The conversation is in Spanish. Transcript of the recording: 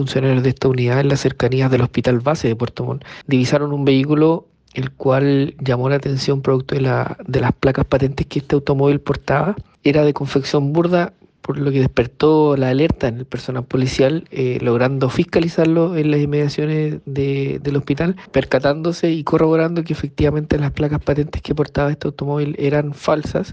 funcionarios de esta unidad en las cercanías del hospital base de Puerto Montt divisaron un vehículo el cual llamó la atención producto de, la, de las placas patentes que este automóvil portaba. Era de confección burda, por lo que despertó la alerta en el personal policial, eh, logrando fiscalizarlo en las inmediaciones de, del hospital, percatándose y corroborando que efectivamente las placas patentes que portaba este automóvil eran falsas